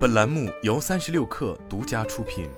本栏目由三十六氪独家出品。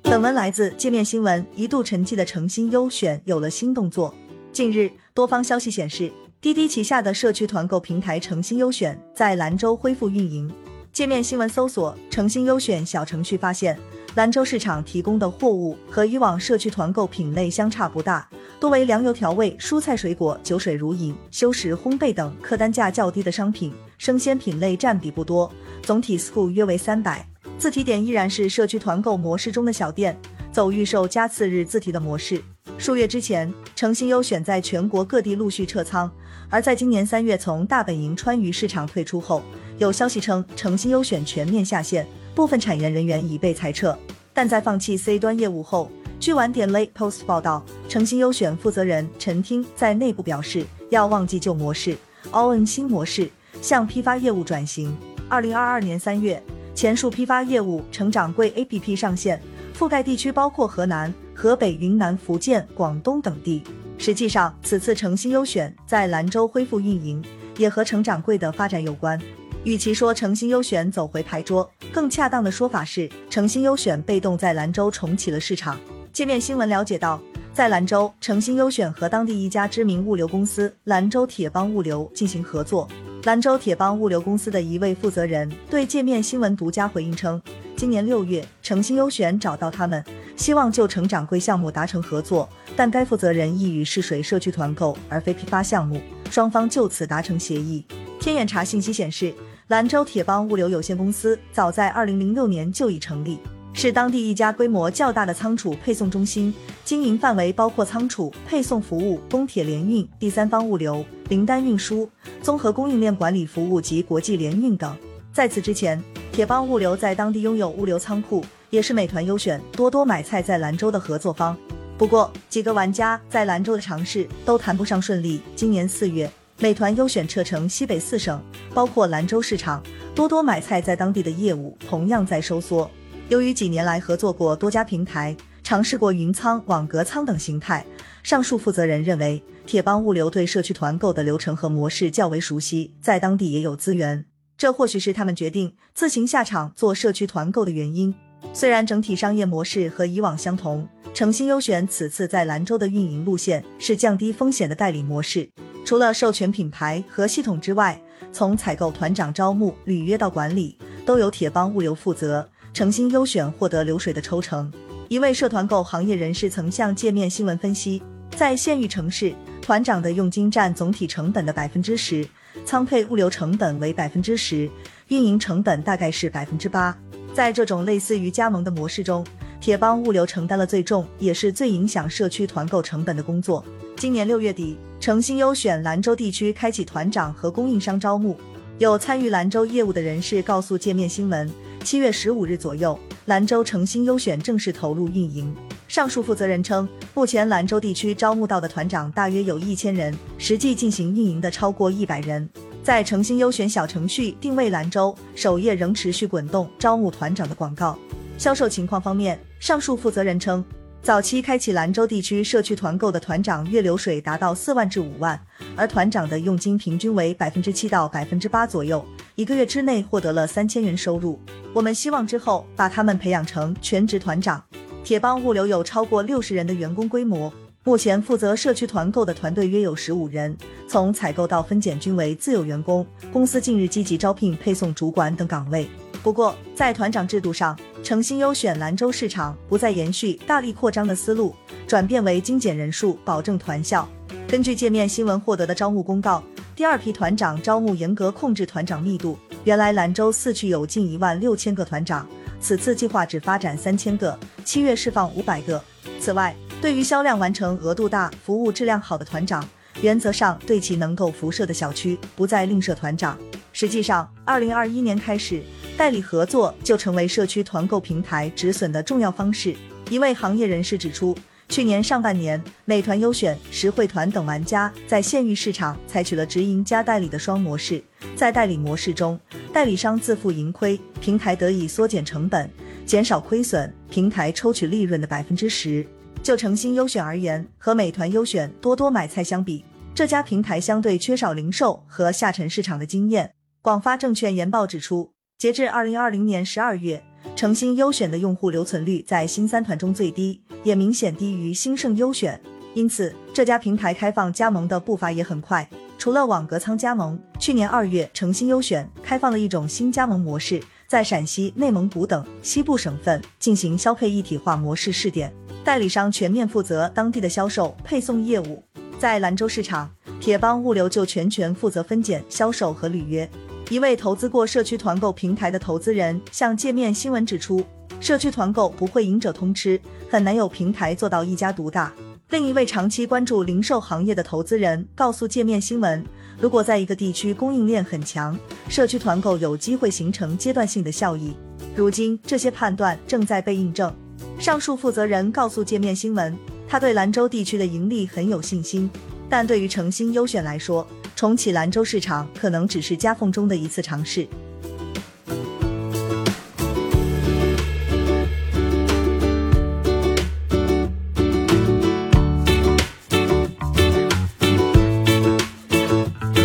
本文来自界面新闻，一度沉寂的诚心优选有了新动作。近日，多方消息显示，滴滴旗下的社区团购平台诚心优选在兰州恢复运营。界面新闻搜索“诚心优选”小程序，发现兰州市场提供的货物和以往社区团购品类相差不大，多为粮油调味、蔬菜水果、酒水乳饮、休食烘焙等客单价较低的商品，生鲜品类占比不多，总体 SKU 约为三百。自提点依然是社区团购模式中的小店，走预售加次日自提的模式。数月之前，诚心优选在全国各地陆续撤仓，而在今年三月从大本营川渝市场退出后。有消息称，诚心优选全面下线，部分产研人员已被裁撤。但在放弃 C 端业务后，据晚点 Late Post 报道，诚心优选负责人陈听在内部表示，要忘记旧模式，all in 新模式，向批发业务转型。二零二二年三月，前述批发业务成掌柜 APP 上线，覆盖地区包括河南、河北、云南、福建、广东等地。实际上，此次诚心优选在兰州恢复运营，也和成掌柜的发展有关。与其说诚心优选走回牌桌，更恰当的说法是诚心优选被动在兰州重启了市场。界面新闻了解到，在兰州，诚心优选和当地一家知名物流公司兰州铁帮物流进行合作。兰州铁帮物流公司的一位负责人对界面新闻独家回应称，今年六月，诚心优选找到他们，希望就成长柜项目达成合作，但该负责人意欲试水社区团购而非批发项目，双方就此达成协议。天眼查信息显示。兰州铁帮物流有限公司早在二零零六年就已成立，是当地一家规模较大的仓储配送中心，经营范围包括仓储、配送服务、公铁联运、第三方物流、零单运输、综合供应链管理服务及国际联运等。在此之前，铁帮物流在当地拥有物流仓库，也是美团优选、多多买菜在兰州的合作方。不过，几个玩家在兰州的尝试都谈不上顺利。今年四月。美团优选撤城西北四省，包括兰州市场。多多买菜在当地的业务同样在收缩。由于几年来合作过多家平台，尝试过云仓、网格仓等形态，上述负责人认为，铁帮物流对社区团购的流程和模式较为熟悉，在当地也有资源，这或许是他们决定自行下场做社区团购的原因。虽然整体商业模式和以往相同，诚心优选此次在兰州的运营路线是降低风险的代理模式。除了授权品牌和系统之外，从采购、团长招募、履约到管理，都由铁帮物流负责。诚心优选获得流水的抽成。一位社团购行业人士曾向界面新闻分析，在县域城市，团长的佣金占总体成本的百分之十，仓配物流成本为百分之十，运营成本大概是百分之八。在这种类似于加盟的模式中，铁帮物流承担了最重也是最影响社区团购成本的工作。今年六月底。诚心优选兰州地区开启团长和供应商招募，有参与兰州业务的人士告诉界面新闻，七月十五日左右，兰州诚心优选正式投入运营。上述负责人称，目前兰州地区招募到的团长大约有一千人，实际进行运营的超过一百人。在诚心优选小程序定位兰州首页仍持续滚动招募团长的广告。销售情况方面，上述负责人称。早期开启兰州地区社区团购的团长月流水达到四万至五万，而团长的佣金平均为百分之七到百分之八左右，一个月之内获得了三千元收入。我们希望之后把他们培养成全职团长。铁帮物流有超过六十人的员工规模，目前负责社区团购的团队约有十五人，从采购到分拣均为自有员工。公司近日积极招聘配送主管等岗位。不过，在团长制度上，诚心优选兰州市场不再延续大力扩张的思路，转变为精简人数，保证团效。根据界面新闻获得的招募公告，第二批团长招募严格控制团长密度。原来兰州四区有近一万六千个团长，此次计划只发展三千个，七月释放五百个。此外，对于销量完成、额度大、服务质量好的团长，原则上对其能够辐射的小区不再另设团长。实际上，二零二一年开始。代理合作就成为社区团购平台止损的重要方式。一位行业人士指出，去年上半年，美团优选、实惠团等玩家在县域市场采取了直营加代理的双模式。在代理模式中，代理商自负盈亏，平台得以缩减成本，减少亏损，平台抽取利润的百分之十。就诚心优选而言，和美团优选、多多买菜相比，这家平台相对缺少零售和下沉市场的经验。广发证券研报指出，截至二零二零年十二月，诚心优选的用户留存率在新三团中最低，也明显低于兴盛优选。因此，这家平台开放加盟的步伐也很快。除了网格仓加盟，去年二月，诚心优选开放了一种新加盟模式，在陕西、内蒙古等西部省份进行消费一体化模式试点，代理商全面负责当地的销售配送业务。在兰州市场，铁帮物流就全权负责分拣、销售和履约。一位投资过社区团购平台的投资人向界面新闻指出，社区团购不会赢者通吃，很难有平台做到一家独大。另一位长期关注零售行业的投资人告诉界面新闻，如果在一个地区供应链很强，社区团购有机会形成阶段性的效益。如今这些判断正在被印证。上述负责人告诉界面新闻，他对兰州地区的盈利很有信心，但对于诚心优选来说，重启兰州市场可能只是夹缝中的一次尝试。